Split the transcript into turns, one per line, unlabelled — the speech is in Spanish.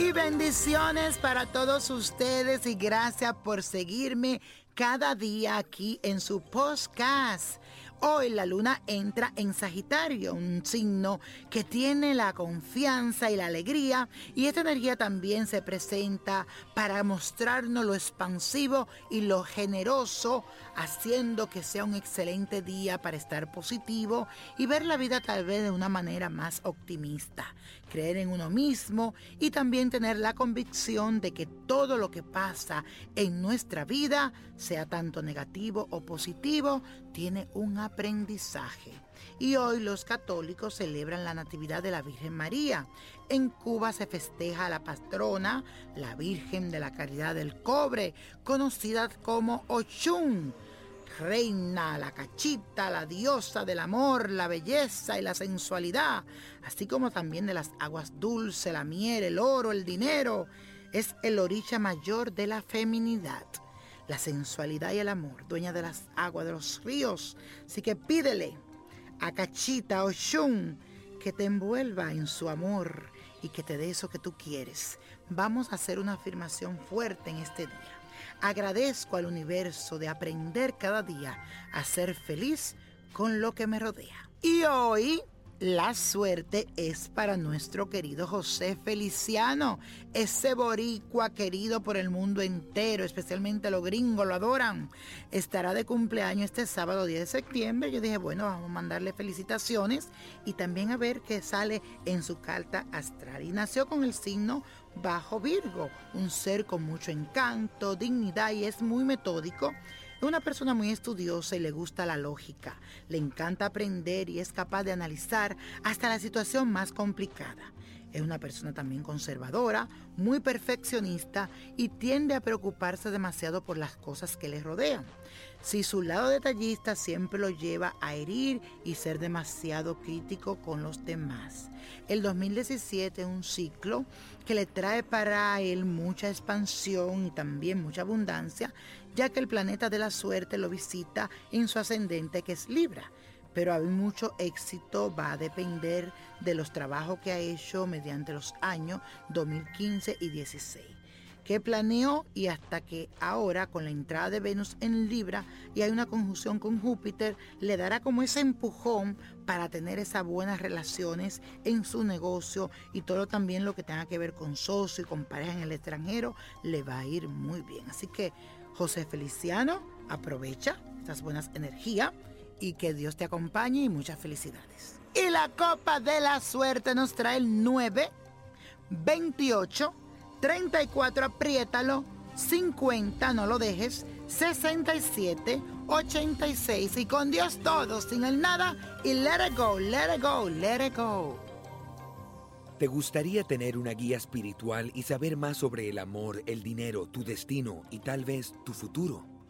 Y bendiciones para todos ustedes y gracias por seguirme cada día aquí en su podcast. Hoy la luna entra en Sagitario, un signo que tiene la confianza y la alegría y esta energía también se presenta para mostrarnos lo expansivo y lo generoso, haciendo que sea un excelente día para estar positivo y ver la vida tal vez de una manera más optimista, creer en uno mismo y también tener la convicción de que todo lo que pasa en nuestra vida, sea tanto negativo o positivo, tiene un aprendizaje. Y hoy los católicos celebran la Natividad de la Virgen María. En Cuba se festeja a la patrona, la Virgen de la Caridad del Cobre, conocida como Ochun. Reina, la cachita, la diosa del amor, la belleza y la sensualidad, así como también de las aguas dulces, la miel, el oro, el dinero. Es el oricha mayor de la feminidad la sensualidad y el amor, dueña de las aguas de los ríos. Así que pídele a Cachita o Shun que te envuelva en su amor y que te dé eso que tú quieres. Vamos a hacer una afirmación fuerte en este día. Agradezco al universo de aprender cada día a ser feliz con lo que me rodea. Y hoy la suerte es para nuestro querido José Feliciano, ese boricua querido por el mundo entero, especialmente los gringos lo adoran. Estará de cumpleaños este sábado 10 de septiembre. Yo dije, bueno, vamos a mandarle felicitaciones y también a ver qué sale en su carta astral. Y nació con el signo bajo Virgo, un ser con mucho encanto, dignidad y es muy metódico es una persona muy estudiosa y le gusta la lógica. Le encanta aprender y es capaz de analizar hasta la situación más complicada. Es una persona también conservadora, muy perfeccionista y tiende a preocuparse demasiado por las cosas que le rodean. Si su lado detallista siempre lo lleva a herir y ser demasiado crítico con los demás. El 2017 es un ciclo que le trae para él mucha expansión y también mucha abundancia, ya que el planeta de la suerte lo visita en su ascendente que es Libra pero hay mucho éxito va a depender de los trabajos que ha hecho mediante los años 2015 y 16 que planeó y hasta que ahora con la entrada de Venus en Libra y hay una conjunción con Júpiter, le dará como ese empujón para tener esas buenas relaciones en su negocio y todo también lo que tenga que ver con socio y con pareja en el extranjero, le va a ir muy bien. Así que José Feliciano, aprovecha estas buenas energías y que Dios te acompañe y muchas felicidades. Y la copa de la suerte nos trae el 9, 28, 34, apriétalo, 50, no lo dejes, 67, 86 y con Dios todo, sin el nada y let it go, let it go, let it go.
¿Te gustaría tener una guía espiritual y saber más sobre el amor, el dinero, tu destino y tal vez tu futuro?